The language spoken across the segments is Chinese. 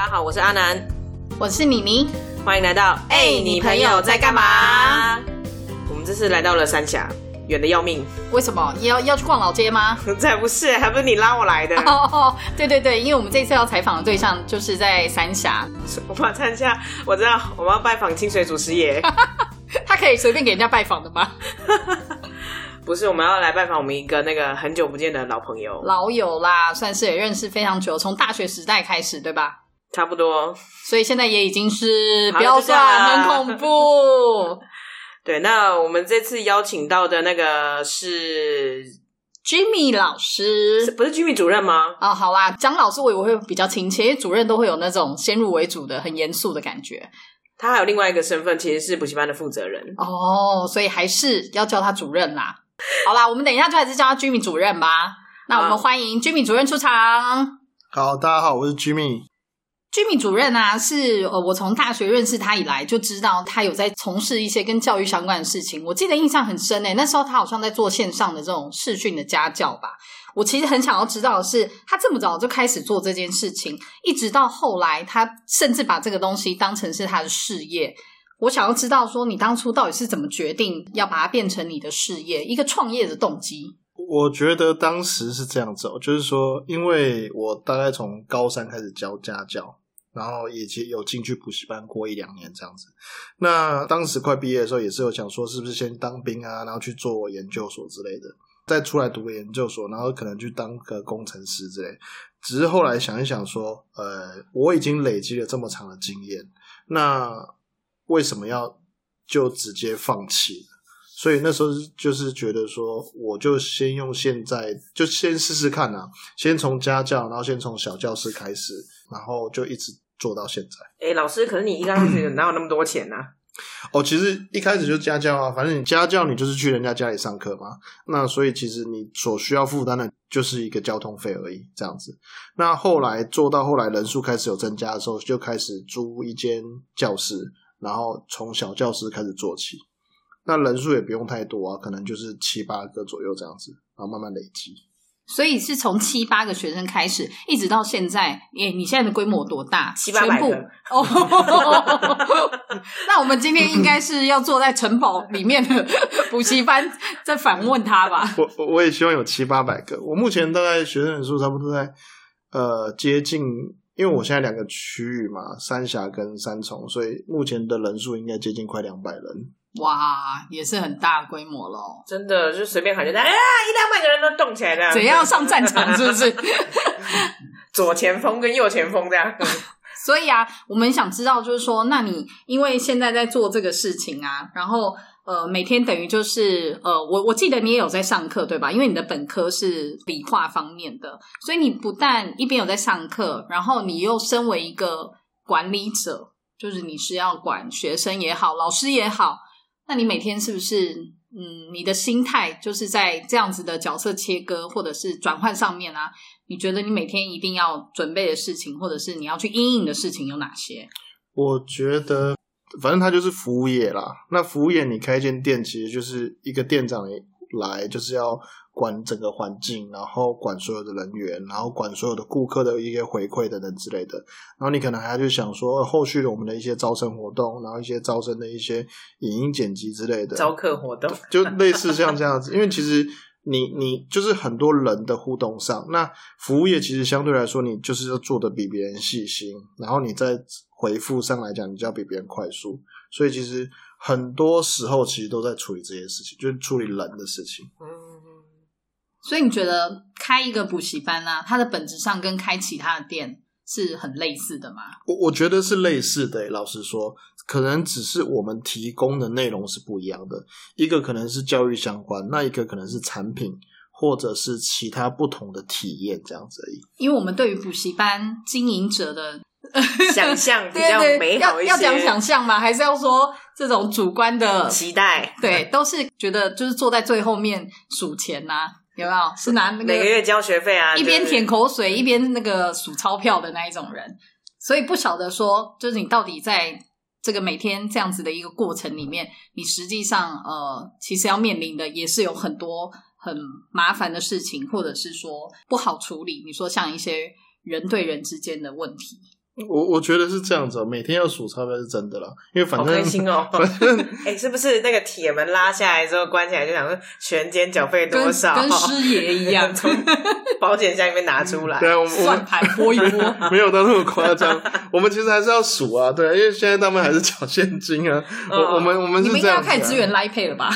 大家好，我是阿南，我是妮妮。欢迎来到哎，你朋友在干嘛？我们这次来到了三峡，远的要命。为什么要要去逛老街吗？才不是，还不是你拉我来的。哦，对对对，因为我们这次要采访的对象就是在三峡。我们参加，我知道我们要拜访清水祖师爷。他可以随便给人家拜访的吗？不是，我们要来拜访我们一个那个很久不见的老朋友，老友啦，算是也认识非常久，从大学时代开始，对吧？差不多，所以现在也已经是不要算，很恐怖。对，那我们这次邀请到的那个是 Jimmy 老师，不是 Jimmy 主任吗？哦，好啦，张老师我我会比较亲切，因为主任都会有那种先入为主的、很严肃的感觉。他还有另外一个身份，其实是补习班的负责人。哦，所以还是要叫他主任啦。好啦，我们等一下就还是叫他 Jimmy 主任吧。那我们欢迎 Jimmy 主任出场。好，大家好，我是 Jimmy。Jimmy 主任啊，是呃，我从大学认识他以来就知道他有在从事一些跟教育相关的事情。我记得印象很深诶，那时候他好像在做线上的这种视讯的家教吧。我其实很想要知道的是，他这么早就开始做这件事情，一直到后来，他甚至把这个东西当成是他的事业。我想要知道说，你当初到底是怎么决定要把它变成你的事业，一个创业的动机？我觉得当时是这样子哦，就是说，因为我大概从高三开始教家教。然后也有进去补习班过一两年这样子。那当时快毕业的时候，也是有想说，是不是先当兵啊，然后去做研究所之类的，再出来读个研究所，然后可能去当个工程师之类。只是后来想一想说，呃，我已经累积了这么长的经验，那为什么要就直接放弃？所以那时候就是觉得说，我就先用现在，就先试试看啊，先从家教，然后先从小教室开始。然后就一直做到现在。哎，老师，可是你一开始 哪有那么多钱呢？哦，其实一开始就家教啊，反正你家教你就是去人家家里上课嘛。那所以其实你所需要负担的就是一个交通费而已，这样子。那后来做到后来人数开始有增加的时候，就开始租一间教室，然后从小教室开始做起。那人数也不用太多啊，可能就是七八个左右这样子，然后慢慢累积。所以是从七八个学生开始，一直到现在。耶，你现在的规模多大？七八百个。哦，那我们今天应该是要坐在城堡里面的补习班，在反问他吧。我我也希望有七八百个。我目前大概学生人数差不多在呃接近，因为我现在两个区域嘛，三峡跟三重，所以目前的人数应该接近快两百人。哇，也是很大规模喽！真的，就随便喊就在，哎，一两百个人都动起来了，怎样上战场？是不是？左前锋跟右前锋这样。所以啊，我们想知道，就是说，那你因为现在在做这个事情啊，然后呃，每天等于就是呃，我我记得你也有在上课对吧？因为你的本科是理化方面的，所以你不但一边有在上课，然后你又身为一个管理者，就是你是要管学生也好，老师也好。那你每天是不是嗯，你的心态就是在这样子的角色切割或者是转换上面啊？你觉得你每天一定要准备的事情，或者是你要去应应的事情有哪些？我觉得，反正它就是服务业啦。那服务业，你开间店，其实就是一个店长来，就是要。管整个环境，然后管所有的人员，然后管所有的顾客的一些回馈等等之类的。然后你可能还要去想说，后续的我们的一些招生活动，然后一些招生的一些影音剪辑之类的招客活动，就类似像这样子。因为其实你你就是很多人的互动上，那服务业其实相对来说，你就是要做的比别人细心，然后你在回复上来讲，你就要比别人快速。所以其实很多时候其实都在处理这些事情，就是处理人的事情。嗯。所以你觉得开一个补习班呢，它的本质上跟开其他的店是很类似的吗？我我觉得是类似的。老实说，可能只是我们提供的内容是不一样的。一个可能是教育相关，那一个可能是产品，或者是其他不同的体验这样子而已。因为我们对于补习班经营者的想象 比较美好一些，要讲想象吗？还是要说这种主观的期待？对，都是觉得就是坐在最后面数钱呐。有没有是拿那个每个月交学费啊？一边舔口水一边那个数钞票的那一种人，所以不晓得说，就是你到底在这个每天这样子的一个过程里面，你实际上呃，其实要面临的也是有很多很麻烦的事情，或者是说不好处理。你说像一些人对人之间的问题，我我觉得是这样子哦，每天要数钞票是真的啦，因为反好正开心哦！反正哎、是不是那个铁门拉下来之后关起来，就想说全间缴费多少？跟师爷一样，从保险箱里面拿出来。对啊，我们算牌拨一拨。没有到那么夸张，我们其实还是要数啊，对啊，因为现在他们还是缴现金啊，我嗯我们我们你们应该开始支援 Line Pay 了吧？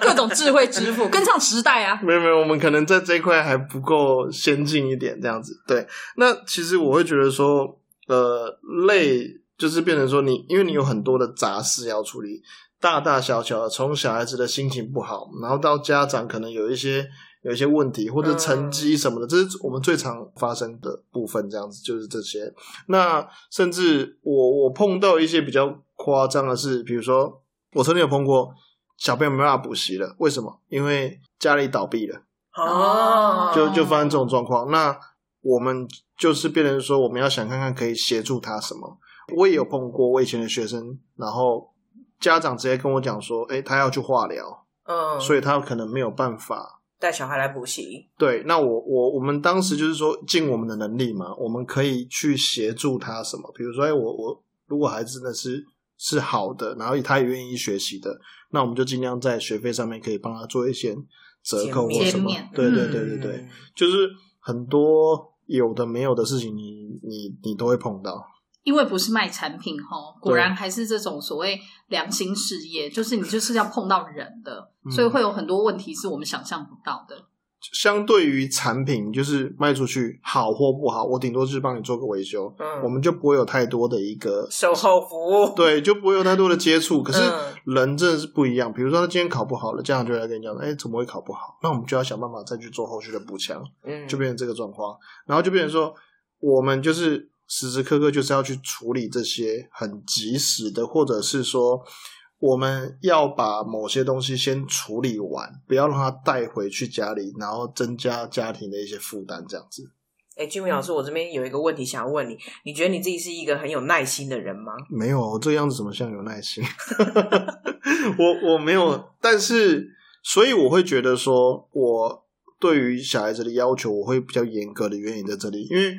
各种智慧支付，跟上时代啊！没有没有，我们可能在这一块还不够先进一点，这样子。对，那其实我会觉得说，呃，累就是变成说你，因为你有很多的杂事要处理，大大小小的，从小孩子的心情不好，然后到家长可能有一些有一些问题或者成绩什么的，这是我们最常发生的部分。这样子就是这些。那甚至我我碰到一些比较夸张的是，比如说我曾经有碰过小朋友没办法补习了，为什么？因为家里倒闭了。哦，就就发生这种状况。那我们就是变成说，我们要想看看可以协助他什么。我也有碰过我以前的学生，然后家长直接跟我讲说，哎、他要去化疗，嗯，所以他可能没有办法。带小孩来补习。对，那我我我们当时就是说尽我们的能力嘛，我们可以去协助他什么，比如说，哎、我我如果孩子真的是是好的，然后他也愿意学习的，那我们就尽量在学费上面可以帮他做一些折扣或什么。对对对对对。嗯就是很多有的没有的事情你，你你都会碰到。因为不是卖产品哈，果然还是这种所谓良心事业，就是你就是要碰到人的，嗯所以会有很多问题是我们想象不到的。相对于产品，就是卖出去好或不好，我顶多就是帮你做个维修，嗯我们就不会有太多的一个售后服务。对，就不会有太多的接触。可是嗯人真的是不一样，比如说他今天考不好了，家长就会来跟你讲，哎，怎么会考不好？那我们就要想办法再去做后续的补强。嗯，就变成这个状况，然后就变成说，我们就是时时刻刻就是要去处理这些很及时的，或者是说，我们要把某些东西先处理完，不要让它带回去家里，然后增加家庭的一些负担，这样子。哎，俊明老师，我这边有一个问题想要问你，你觉得你自己是一个很有耐心的人吗？没有，我这个样子怎么像有耐心？我我没有，但是所以我会觉得说，我对于小孩子的要求，我会比较严格的原因在这里，因为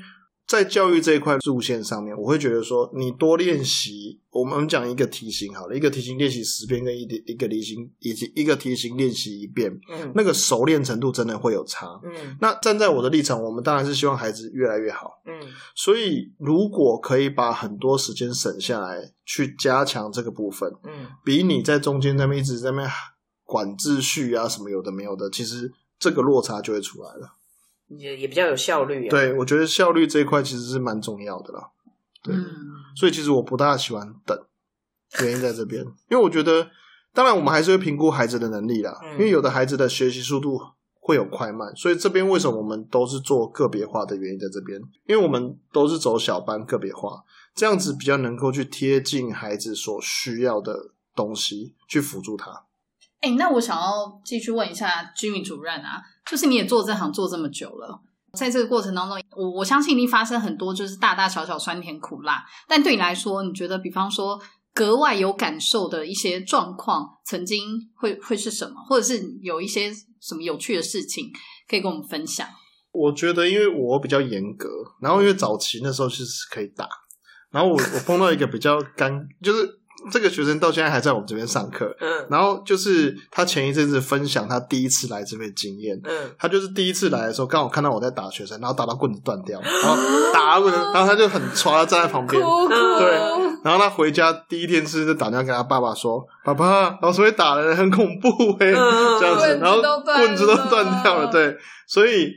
在教育这一块路线上面，我会觉得说，你多练习，我们讲一个题型好了，一个题型练习十遍，跟一一个题型以及一个题型练习一遍，嗯那个熟练程度真的会有差。嗯那站在我的立场，我们当然是希望孩子越来越好。嗯所以，如果可以把很多时间省下来，去加强这个部分，嗯比你在中间那边一直在那边管秩序啊什么有的没有的，其实这个落差就会出来了。也也比较有效率啊。，对，我觉得效率这一块其实是蛮重要的啦。对，嗯，所以其实我不大喜欢等，原因在这边，因为我觉得，当然我们还是会评估孩子的能力啦，嗯因为有的孩子的学习速度会有快慢，所以这边为什么我们都是做个别化的原因在这边，因为我们都是走小班个别化，这样子比较能够去贴近孩子所需要的东西，去辅助他。哎、那我想要继续问一下居民主任啊，就是你也做这行做这么久了，在这个过程当中，我我相信一定发生很多就是大大小小酸甜苦辣，但对你来说，你觉得比方说格外有感受的一些状况，曾经会会是什么，或者是有一些什么有趣的事情可以跟我们分享？我觉得，因为我比较严格，然后因为早期那时候其实是可以打，然后我我碰到一个比较干，就是这个学生到现在还在我们这边上课，嗯。然后就是他前一阵子分享他第一次来这边的经验，嗯。他就是第一次来的时候，刚好看到我在打学生，然后打到棍子断掉，然后打到棍子，然后他就很抓，站在旁边，哭对，然后他回家第一天是就打电话给他爸爸说：“爸爸，老师会打人，很恐怖哎、嗯。这样子，然后棍子都了。断掉了，对，所以。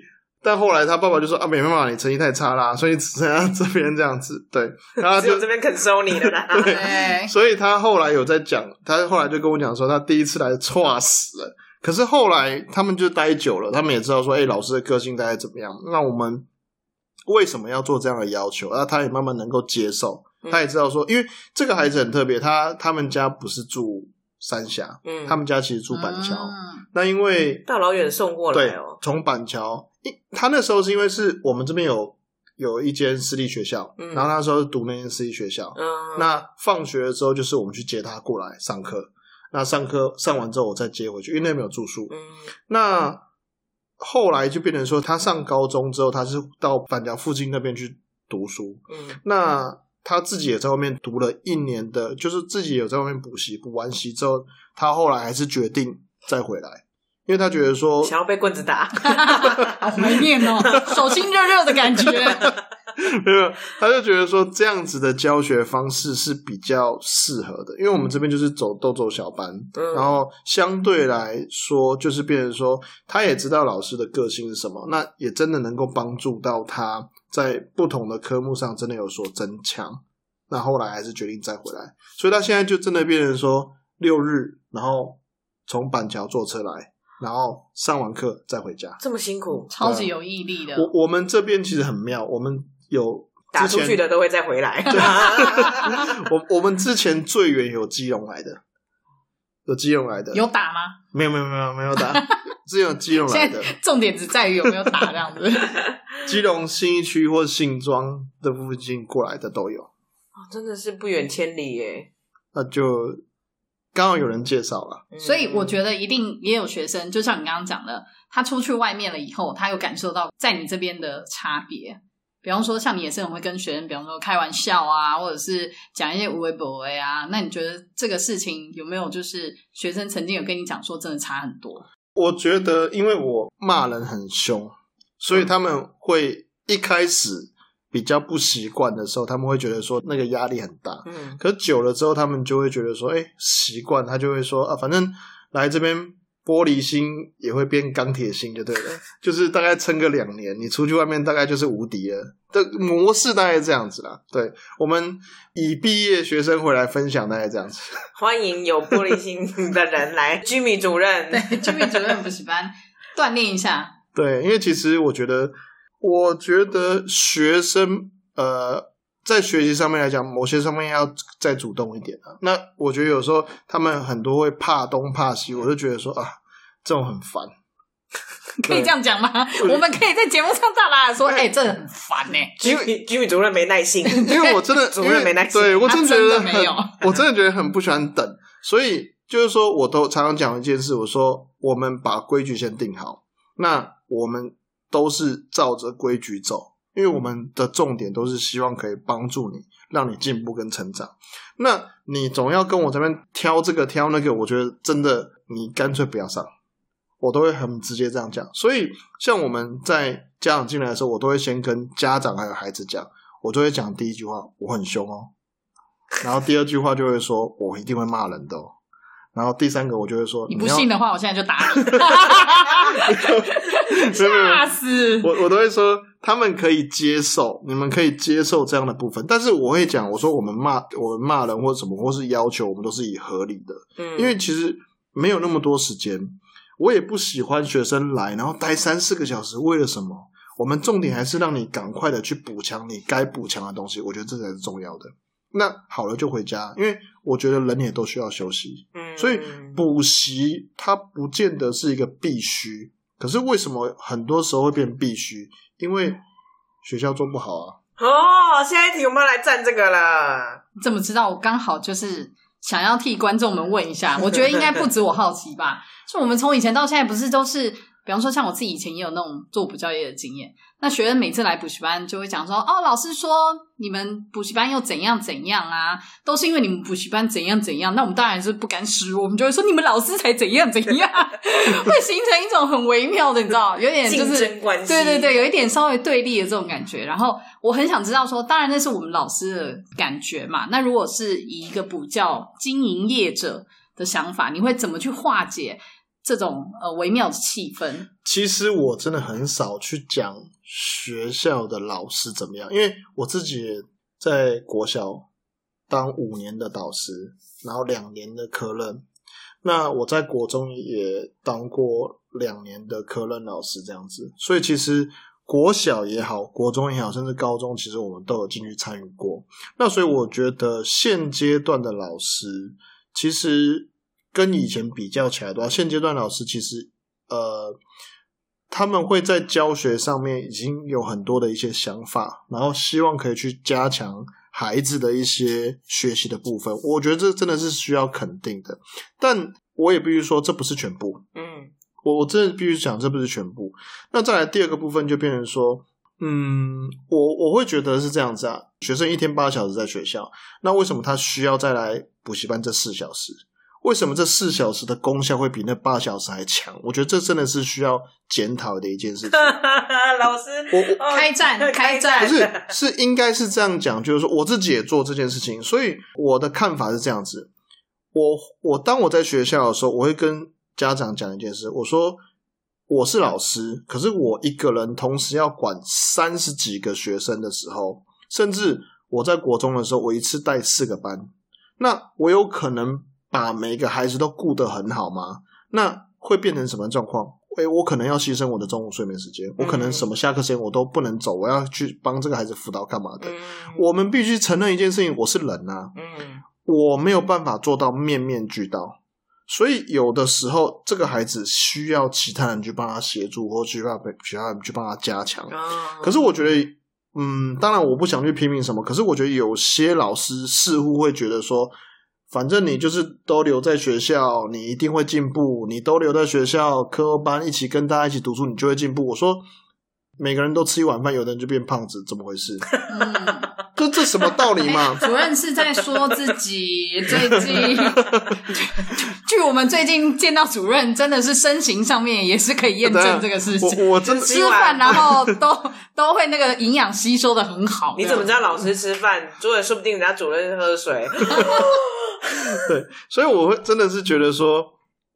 但后来他爸爸就说啊，没办法，你成绩太差啦，所以只剩下这边这样子，对，然后他就只有这边肯收你的啦。对，所以他后来有在讲，他后来就跟我讲说，他第一次来错死了。可是后来他们就待久了，他们也知道说，哎、老师的个性大概怎么样。那我们为什么要做这样的要求？那他也慢慢能够接受，嗯他也知道说，因为这个孩子很特别，他他们家不是住三峡，嗯他们家其实住板桥。嗯那因为大老远送过来对哦，，从板桥，一他那时候是因为是我们这边有有一间私立学校，嗯然后那时候是读那间私立学校，嗯，那放学的时候，就是我们去接他过来上课。那上课上完之后，我再接回去，因为那边有住宿。嗯那后来就变成说，他上高中之后，他是到板桥附近那边去读书。嗯那他自己也在外面读了一年的，就是自己有在外面补习，补完习之后，他后来还是决定再回来，因为他觉得说，想要被棍子打，好怀念哦，手心热热的感觉。没有，他就觉得说这样子的教学方式是比较适合的，因为我们这边就是走都走小班，嗯然后相对来说就是变成说，他也知道老师的个性是什么，那也真的能够帮助到他在不同的科目上真的有所增强。那后来还是决定再回来，所以他现在就真的变成说六日，然后从板桥坐车来，然后上完课再回家。这么辛苦，超级有毅力的。我我们这边其实很妙，我们有打出去的都会再回来。我我们之前最远有基隆来的，有基隆来的，有打吗？没有没有没有没有打，只有基隆来的，重点只在于有没有打这样子。基隆新一区或新庄的附近过来的都有，哦真的是不远千里耶。那就刚好有人介绍了，嗯所以我觉得一定也有学生，就像你刚刚讲的，他出去外面了以后，他有感受到在你这边的差别。比方说，像你也是很会跟学生，比方说开玩笑啊，或者是讲一些无微不微啊。那你觉得这个事情有没有就是学生曾经有跟你讲说，真的差很多？我觉得因为我骂人很凶，所以他们会一开始比较不习惯的时候，他们会觉得说那个压力很大，嗯可久了之后，他们就会觉得说，哎、习惯，他就会说啊，反正来这边玻璃心也会变钢铁心，就对了，就是大概撑个两年，你出去外面大概就是无敌了。的模式大概是这样子啦。对我们以毕业学生回来分享，大概这样子。欢迎有玻璃心的人来，居米主任。对，居民主任补习班锻炼一下。对，因为其实我觉得，我觉得学生呃，在学习上面来讲，某些上面要再主动一点啊。那我觉得有时候他们很多会怕东怕西，我就觉得说啊，这种很烦。可以这样讲吗？我们可以在节目上大大的说，哎、这很烦呢、居米居米主任没耐心，因为我真的 主任没耐心。对我真的觉得很我真的觉得很不喜欢等，所以就是说，我都常常讲一件事，我说我们把规矩先定好，那我们都是照着规矩走，因为我们的重点都是希望可以帮助你，让你进步跟成长。那你总要跟我这边挑这个挑那个，我觉得真的你干脆不要上。我都会很直接这样讲，所以像我们在家长进来的时候，我都会先跟家长还有孩子讲，我都会讲第一句话，我很凶哦，然后第二句话就会说，我一定会骂人的哦，然后第三个我就会说，你不信的话，我现在就打你，吓死！我我都会说，他们可以接受，你们可以接受这样的部分，但是我会讲，我说我们骂我们骂人或者什么，或是要求，我们都是以合理的，嗯因为其实没有那么多时间，我也不喜欢学生来然后待三四个小时，为了什么？我们重点还是让你赶快的去补强你该补强的东西，我觉得这才是重要的。那好了就回家，因为我觉得人也都需要休息，嗯所以补习它不见得是一个必须。可是为什么很多时候会变必须？因为学校做不好啊。哦，下一题我们要来站这个了。你怎么知道？我刚好就是想要替观众们问一下，我觉得应该不止我好奇吧。就我们从以前到现在，不是都是，比方说像我自己以前也有那种做补教业的经验。那学生每次来补习班就会讲说：“哦，老师说你们补习班又怎样怎样啊，都是因为你们补习班怎样怎样。”那我们当然是不甘示弱，我们就会说：“你们老师才怎样怎样。”会形成一种很微妙的，你知道，有点就是争关系对对对，有一点稍微对立的这种感觉。然后我很想知道说，当然那是我们老师的感觉嘛。那如果是以一个补教经营业者的想法，你会怎么去化解这种呃微妙的气氛？其实我真的很少去讲学校的老师怎么样，因为我自己在国小当五年的导师，然后两年的科任。那我在国中也当过两年的科任老师，这样子。所以其实国小也好，国中也好，甚至高中，其实我们都有进去参与过。那所以我觉得现阶段的老师，其实跟以前比较起来的话，现阶段老师其实呃，他们会在教学上面已经有很多的一些想法，然后希望可以去加强孩子的一些学习的部分。我觉得这真的是需要肯定的，但我也必须说，这不是全部。嗯我我真的必须讲，这不是全部。那再来第二个部分，就变成说，嗯，我我会觉得是这样子啊。学生一天八小时在学校，那为什么他需要再来补习班这四小时？为什么这四小时的功效会比那八小时还强？我觉得这真的是需要检讨的一件事情。老师，我我哦开战开战不是是应该是这样讲，就是说我自己也做这件事情，所以我的看法是这样子。我我当我在学校的时候，我会跟家长讲一件事，我说我是老师，可是我一个人同时要管三十几个学生的时候，甚至我在国中的时候，我一次带四个班，那我有可能把每个孩子都顾得很好吗？那会变成什么状况？诶，我可能要牺牲我的中午睡眠时间，我可能什么下课时间我都不能走，我要去帮这个孩子辅导干嘛的。嗯，我们必须承认一件事情，我是人啊，嗯我没有办法做到面面俱到，所以有的时候这个孩子需要其他人去帮他协助，或需要其他人去帮他加强。哦可是我觉得，嗯，当然我不想去批评什么，可是我觉得有些老师似乎会觉得说，反正你就是都留在学校，你一定会进步，你都留在学校科班一起跟大家一起读书，你就会进步。我说。每个人都吃一碗饭，有的人就变胖子，怎么回事？嗯，这这什么道理嘛？主任是在说自己 最近，据我们最近见到主任，真的是身形上面也是可以验证这个事情。我我真的吃饭然后都都会那个营养吸收的很好。你怎么知道老师吃饭？主任说不定人家主任喝水。对，所以我会真的是觉得说，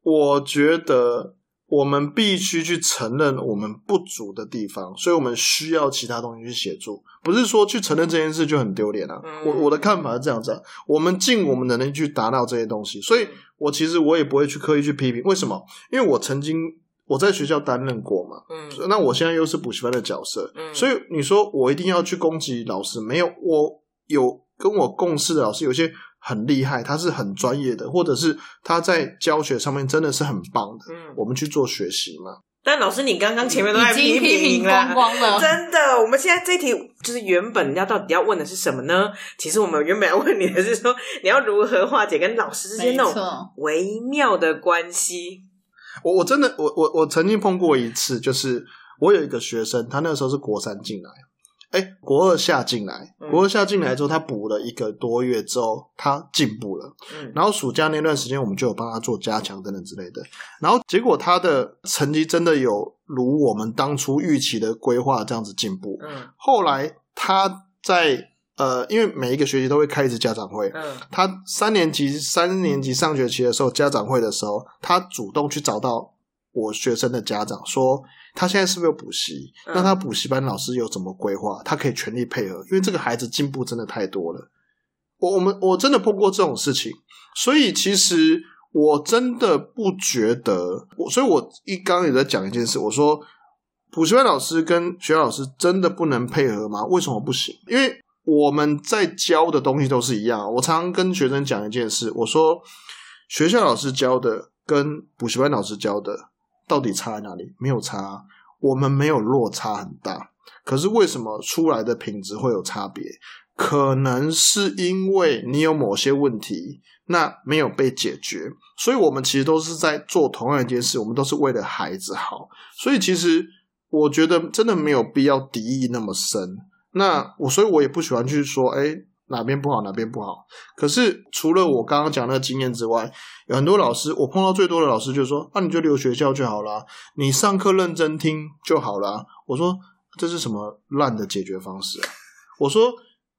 我觉得我们必须去承认我们不足的地方，所以我们需要其他东西去协助，不是说去承认这件事就很丢脸啊。嗯我我的看法是这样子、啊，我们尽我们能力去达到这些东西，所以我其实我也不会去刻意去批评，为什么？因为我曾经我在学校担任过嘛，嗯那我现在又是补习班的角色，嗯所以你说我一定要去攻击老师？没有，我有跟我共事的老师，有些很厉害，他是很专业的，或者是他在教学上面真的是很棒的，嗯，我们去做学习嘛。但老师，你刚刚前面都在批评了光光了？真的，我们现在这题就是原本要到底要问的是什么呢？其实我们原本要问你的是说，你要如何化解跟老师之间那种，微妙的关系。我我真的我我我曾经碰过一次，就是我有一个学生，他那个时候是国三进来，哎，国二下进来，嗯国二下进来之后，他补了一个多月之后，他进步了。嗯然后暑假那段时间，我们就有帮他做加强等等之类的。然后结果他的成绩真的有如我们当初预期的规划这样子进步。嗯后来他在呃，因为每一个学期都会开一次家长会，嗯他三年级三年级上学期的时候，家长会的时候，他主动去找到我学生的家长，说他现在是不是有补习？嗯那他补习班老师有怎么规划？他可以全力配合，因为这个孩子进步真的太多了。我我们我真的碰过这种事情，所以其实我真的不觉得，我所以我一刚刚也在讲一件事，我说补习班老师跟学校老师真的不能配合吗？为什么不行？因为我们在教的东西都是一样。我常常跟学生讲一件事，我说学校老师教的跟补习班老师教的到底差在哪里？没有差，我们没有落差很大。可是为什么出来的品质会有差别？可能是因为你有某些问题，那没有被解决，所以我们其实都是在做同样一件事，我们都是为了孩子好。所以其实我觉得真的没有必要敌意那么深。那我所以，我也不喜欢去说，哎，哪边不好，哪边不好。可是除了我刚刚讲那个经验之外，有很多老师，我碰到最多的老师就是说，啊，你就留学校就好啦，你上课认真听就好啦。我说这是什么烂的解决方式？我说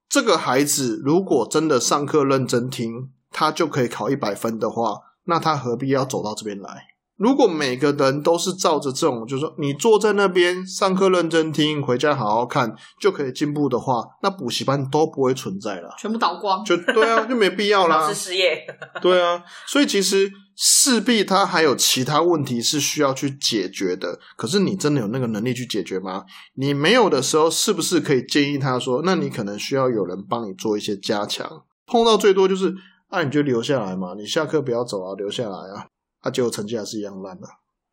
这个孩子如果真的上课认真听，他就可以考一百分的话，那他何必要走到这边来？如果每个人都是照着这种，就是说你坐在那边上课认真听，回家好好看就可以进步的话，那补习班都不会存在了。全部倒光。就对啊，就没必要啦老师。失业，对啊，所以其实势必他还有其他问题是需要去解决的。可是你真的有那个能力去解决吗？你没有的时候，是不是可以建议他说，那你可能需要有人帮你做一些加强？碰到最多就是，啊，你就留下来嘛，你下课不要走啊，留下来啊。啊，结果成绩还是一样烂的。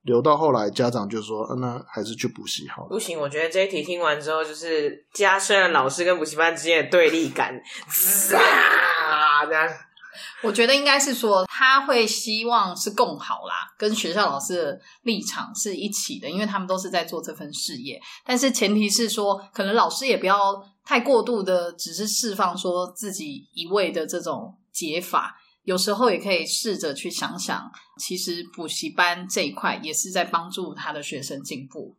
留到后来，家长就说，啊、那还是去补习好了。不行，我觉得这一题听完之后，就是加深了老师跟补习班之间的对立感，滋啊，这样。我觉得应该是说，他会希望是共好啦，跟学校老师的立场是一起的，因为他们都是在做这份事业。但是前提是说，可能老师也不要太过度的，只是释放说自己一味的这种解法，有时候也可以试着去想想，其实补习班这一块也是在帮助他的学生进步。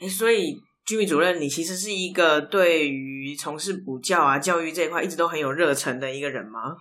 哎，所以居民主任，你其实是一个对于从事补教啊、教育这一块一直都很有热忱的一个人吗？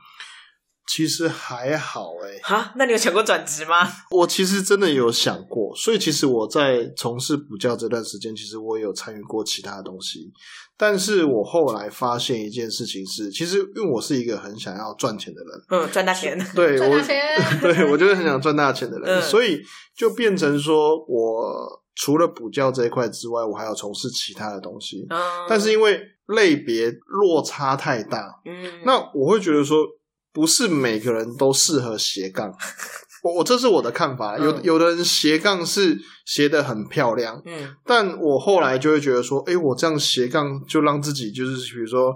其实还好哎、哈，那你有想过转职吗？我其实真的有想过，所以其实我在从事补教这段时间，其实我有参与过其他的东西，但是我后来发现一件事情是，其实因为我是一个很想要赚钱的人，嗯，赚大钱。对我赚大钱。对我就是很想赚大钱的人，嗯。所以就变成说我除了补教这一块之外，我还要从事其他的东西，嗯，但是因为类别落差太大，嗯，那我会觉得说，不是每个人都适合斜杠。我我这是我的看法，有嗯有的人斜杠是斜的很漂亮，嗯但我后来就会觉得说，诶，我这样斜杠就让自己就是比如说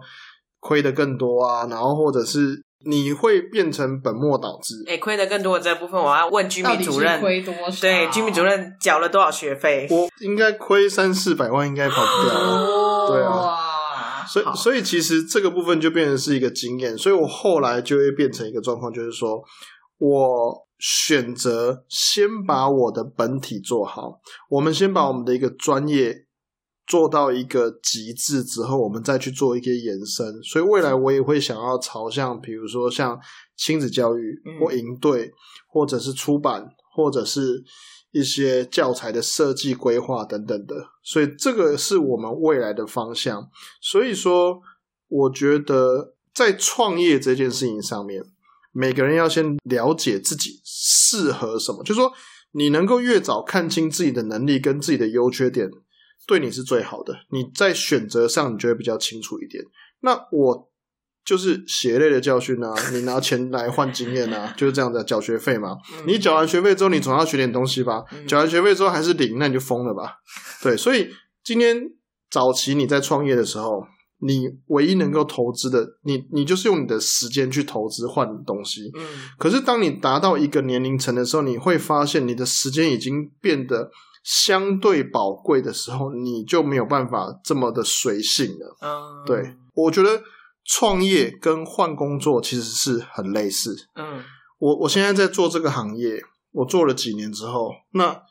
亏的更多啊，然后或者是你会变成本末倒置。哎，亏的更多的这部分，我要问居民主任，亏多少？对，居民主任缴了多少学费？我应该亏三四百万，应该跑不掉。哦，对啊哇所以，所以其实这个部分就变成是一个经验，所以我后来就会变成一个状况，就是说我选择先把我的本体做好，我们先把我们的一个专业做到一个极致之后，我们再去做一些延伸。所以未来我也会想要朝向，比如说像亲子教育嗯。或营队，或者是出版，或者是一些教材的设计规划等等的。所以这个是我们未来的方向。所以说，我觉得在创业这件事情上面，每个人要先了解自己适合什么，就是说你能够越早看清自己的能力跟自己的优缺点，对你是最好的。你在选择上，你就会比较清楚一点。那我就是血泪的教训啊，你拿钱来换经验啊，就是这样的缴学费嘛。嗯你缴完学费之后，你总要学点东西吧？嗯缴完学费之后还是零，那你就疯了吧？对，所以今天早期你在创业的时候，你唯一能够投资的，你你就是用你的时间去投资换东西。嗯可是当你达到一个年龄层的时候，你会发现你的时间已经变得相对宝贵的时候，你就没有办法这么的随性了。嗯，对，我觉得创业跟换工作其实是很类似。嗯我我现在在做这个行业，我做了几年之后，那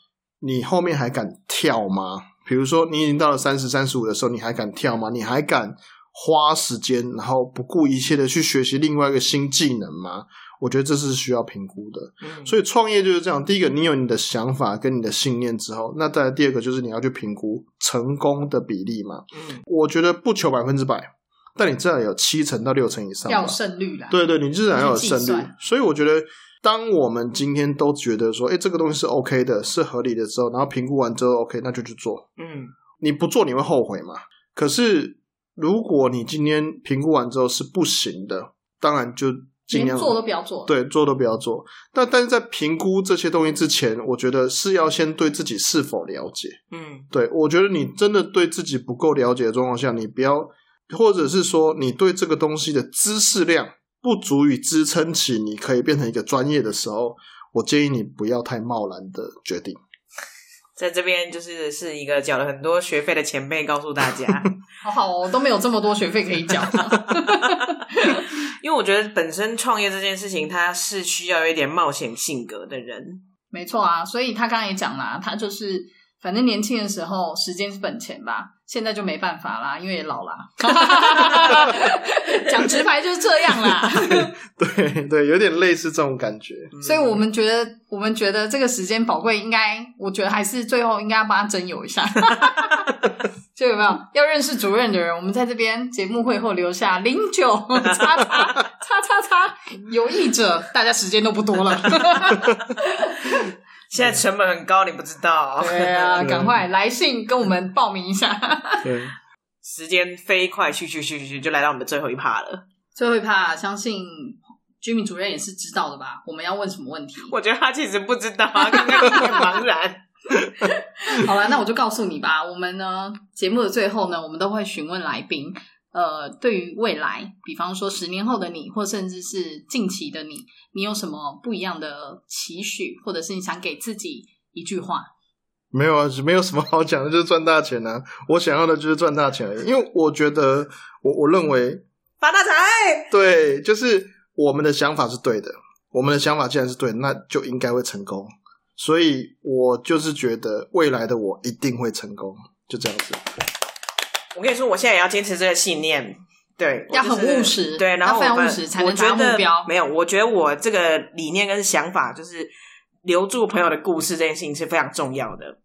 你后面还敢跳吗？比如说你已经到了三十三十五的时候，你还敢跳吗？你还敢花时间，然后不顾一切的去学习另外一个新技能吗？我觉得这是需要评估的。嗯，所以创业就是这样，第一个你有你的想法跟你的信念之后，那再来第二个就是你要去评估成功的比例嘛。嗯我觉得不求百分之百，但你至少有七成到六成以上。要有胜率啦。对对，你至少要有胜率。所以我觉得，当我们今天都觉得说，哎，这个东西是 OK 的，是合理的之后，然后评估完之后 OK，那就去做。嗯你不做你会后悔嘛？可是如果你今天评估完之后是不行的，当然就尽量做都不要做。对做都不要做。但但是在评估这些东西之前，我觉得是要先对自己是否了解。嗯对我觉得你真的对自己不够了解的状况下，你不要，或者是说你对这个东西的知识量不足以支撑起你可以变成一个专业的时候，我建议你不要太贸然的决定。在这边就是是一个缴了很多学费的前辈告诉大家，好好哦，都没有这么多学费可以缴。因为我觉得本身创业这件事情，它是需要有一点冒险性格的人。没错啊，所以他刚刚也讲啦，他就是反正年轻的时候时间是本钱吧，现在就没办法啦，因为也老啦。讲直白就是这样啦。对对，有点类似这种感觉。所以我们觉得，我们觉得这个时间宝贵，应该，我觉得还是最后应该要帮他征友一下。就有没有要认识主任的人？我们在这边节目会后留下零九叉叉叉叉叉有意者，大家时间都不多了。现在成本很高，你不知道。对啊，赶快来信跟我们报名一下。对，时间飞快，去去去去去，就来到我们的最后一趴了。最后一趴，相信居民主任也是知道的吧？我们要问什么问题？我觉得他其实不知道，啊，刚刚一脸茫然。好了，那我就告诉你吧。我们呢，节目的最后呢，我们都会询问来宾，呃，对于未来，比方说十年后的你，或甚至是近期的你，你有什么不一样的期许，或者是你想给自己一句话？没有啊，没有什么好讲的，就是赚大钱啊！我想要的就是赚大钱而已，因为我觉得，我我认为发大财。对，就是我们的想法是对的，我们的想法既然是对，那就应该会成功。所以我就是觉得未来的我一定会成功，就这样子。我跟你说，我现在也要坚持这个信念，对，要很务实对，然后非常我们务实才能我觉得达目标没有，我觉得我这个理念跟想法，就是留住朋友的故事这件事情是非常重要的。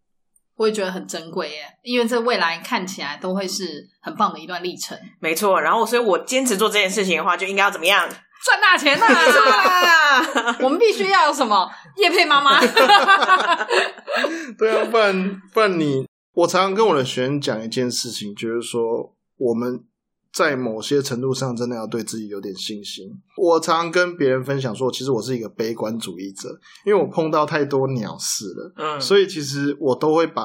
我也觉得很珍贵耶，因为这未来看起来都会是很棒的一段历程，没错，然后所以我坚持做这件事情的话，就应该要怎么样？赚大钱呐、啊！我们必须要有什么叶佩妈妈？对啊，不然不然你，我常常跟我的学生讲一件事情，就是说我们在某些程度上真的要对自己有点信心。我常常跟别人分享说，其实我是一个悲观主义者，因为我碰到太多鸟事了，嗯，所以其实我都会把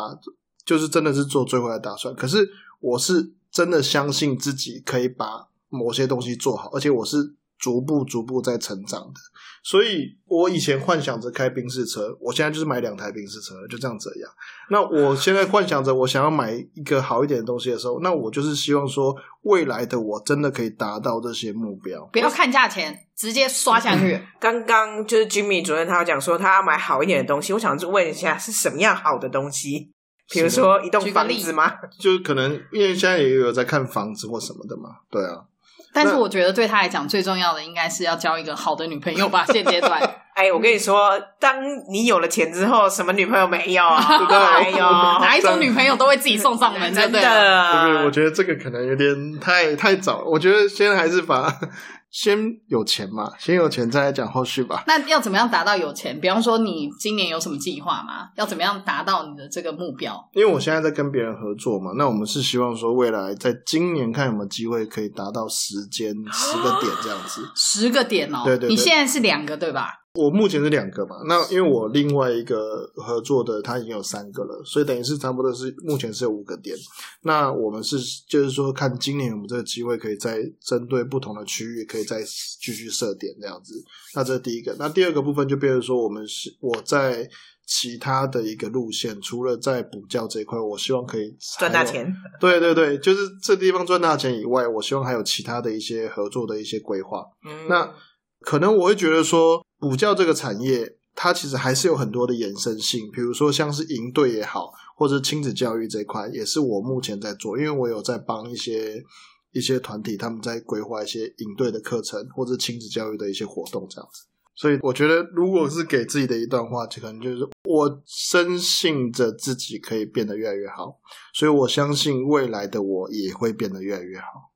就是真的是做最坏的打算。可是我是真的相信自己可以把某些东西做好，而且我是逐步逐步在成长的。所以我以前幻想着开宾士车，我现在就是买两台宾士车，就这样子样。那我现在幻想着我想要买一个好一点的东西的时候，那我就是希望说未来的我真的可以达到这些目标。不要看价钱，直接刷下去。刚刚就是 Jimmy 主任他讲说他要买好一点的东西，我想就问一下是什么样好的东西？比如说一栋房子吗？就是可能因为现在也有在看房子或什么的嘛，对啊。但是我觉得对他来讲，最重要的应该是要交一个好的女朋友吧。现阶段，哎，我跟你说，当你有了钱之后，什么女朋友没有？哎呦，哪一种女朋友都会自己送上门，真不对？对不是？我。觉得这个可能有点太太早。我觉得先还是把先有钱嘛，先有钱再来讲后续吧。那要怎么样达到有钱？比方说，你今年有什么计划吗？要怎么样达到你的这个目标？因为我现在在跟别人合作嘛，那我们是希望说未来在今年看有没有机会可以达到时间十个点这样子。十个点哦，对对对你现在是两个对吧？我目前是两个嘛，那因为我另外一个合作的他已经有三个了，所以等于是差不多是目前是有五个点。那我们是就是说看今年有没有这个机会，可以再针对不同的区域，可以再继续设点这样子。那这是第一个。那第二个部分就变成说，我们是我在其他的一个路线，除了在补教这一块，我希望可以赚大钱。对对对，就是这地方赚大钱以外，我希望还有其他的一些合作的一些规划。嗯那可能我会觉得说，补教这个产业，它其实还是有很多的延伸性，比如说像是营队也好，或者亲子教育这一块，也是我目前在做，因为我有在帮一些一些团体，他们在规划一些营队的课程或者亲子教育的一些活动这样子。所以我觉得，如果是给自己的一段话，就可能就是我深信着自己可以变得越来越好，所以我相信未来的我也会变得越来越好。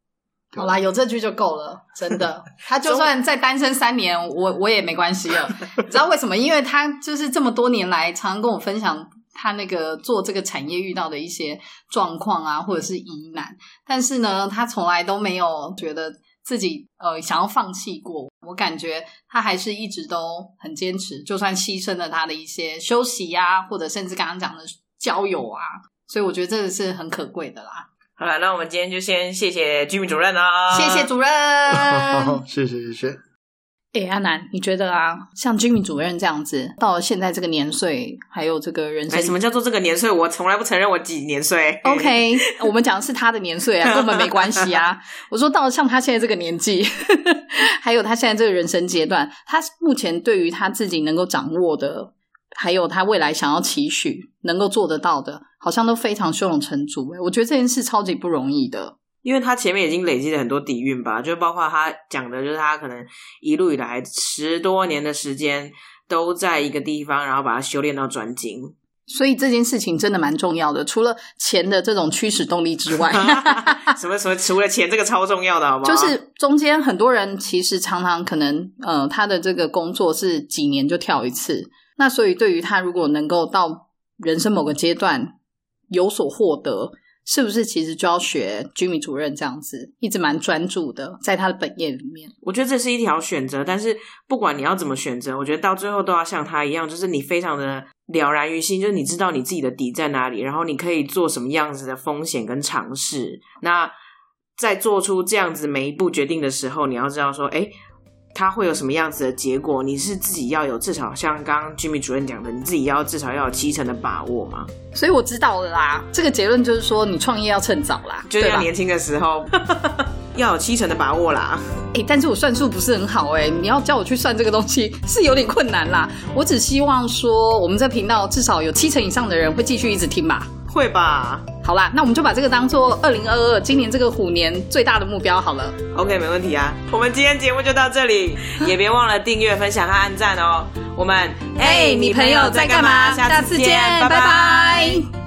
好啦，有这句就够了，真的。他就算再单身三年，我我也没关系了。你知道为什么？因为他就是这么多年来，常常跟我分享他那个做这个产业遇到的一些状况啊，或者是疑难。但是呢，他从来都没有觉得自己呃想要放弃过。我感觉他还是一直都很坚持，就算牺牲了他的一些休息呀、或者甚至刚刚讲的交友啊，所以我觉得这个是很可贵的啦。好了，那我们今天就先谢谢居民主任啦，谢谢主任。好，谢谢谢谢。哎，阿南，你觉得啊，像居民主任这样子，到了现在这个年岁，还有这个人生哎，什么叫做这个年岁？我从来不承认我几年岁。OK，我们讲的是他的年岁啊，根本没关系啊。我说到了像他现在这个年纪，还有他现在这个人生阶段，他目前对于他自己能够掌握的，还有他未来想要期许能够做得到的，好像都非常胸有成竹。哎，我觉得这件事超级不容易的。因为他前面已经累积了很多底蕴吧，就包括他讲的，就是他可能一路以来十多年的时间都在一个地方，然后把它修炼到专精。所以这件事情真的蛮重要的，除了钱的这种驱使动力之外，什么什么，除了钱这个超重要的，好不好？就是中间很多人其实常常可能，呃，他的这个工作是几年就跳一次，那所以对于他如果能够到人生某个阶段有所获得，是不是其实就要学居民主任这样子，一直蛮专注的在他的本业里面？我觉得这是一条选择，但是不管你要怎么选择，我觉得到最后都要像他一样，就是你非常的了然于心，就是你知道你自己的底在哪里，然后你可以做什么样子的风险跟尝试。那在做出这样子每一步决定的时候，你要知道说，哎，它会有什么样子的结果？你是自己要有至少像刚刚 Jimmy 主任讲的，你自己要至少要有七成的把握嘛。所以我知道了啦。这个结论就是说，你创业要趁早啦？就是要年轻的时候 要有七成的把握啦。哎、但是我算数不是很好哎、你要叫我去算这个东西是有点困难啦。我只希望说，我们这频道至少有七成以上的人会继续一直听吧。会吧好啦，那我们就把这个当做二零二二今年这个虎年最大的目标好了。？OK，没问题啊。我们今天节目就到这里，也别忘了订阅、分享和按赞哦。我们哎、你朋友在干嘛？下次见，拜拜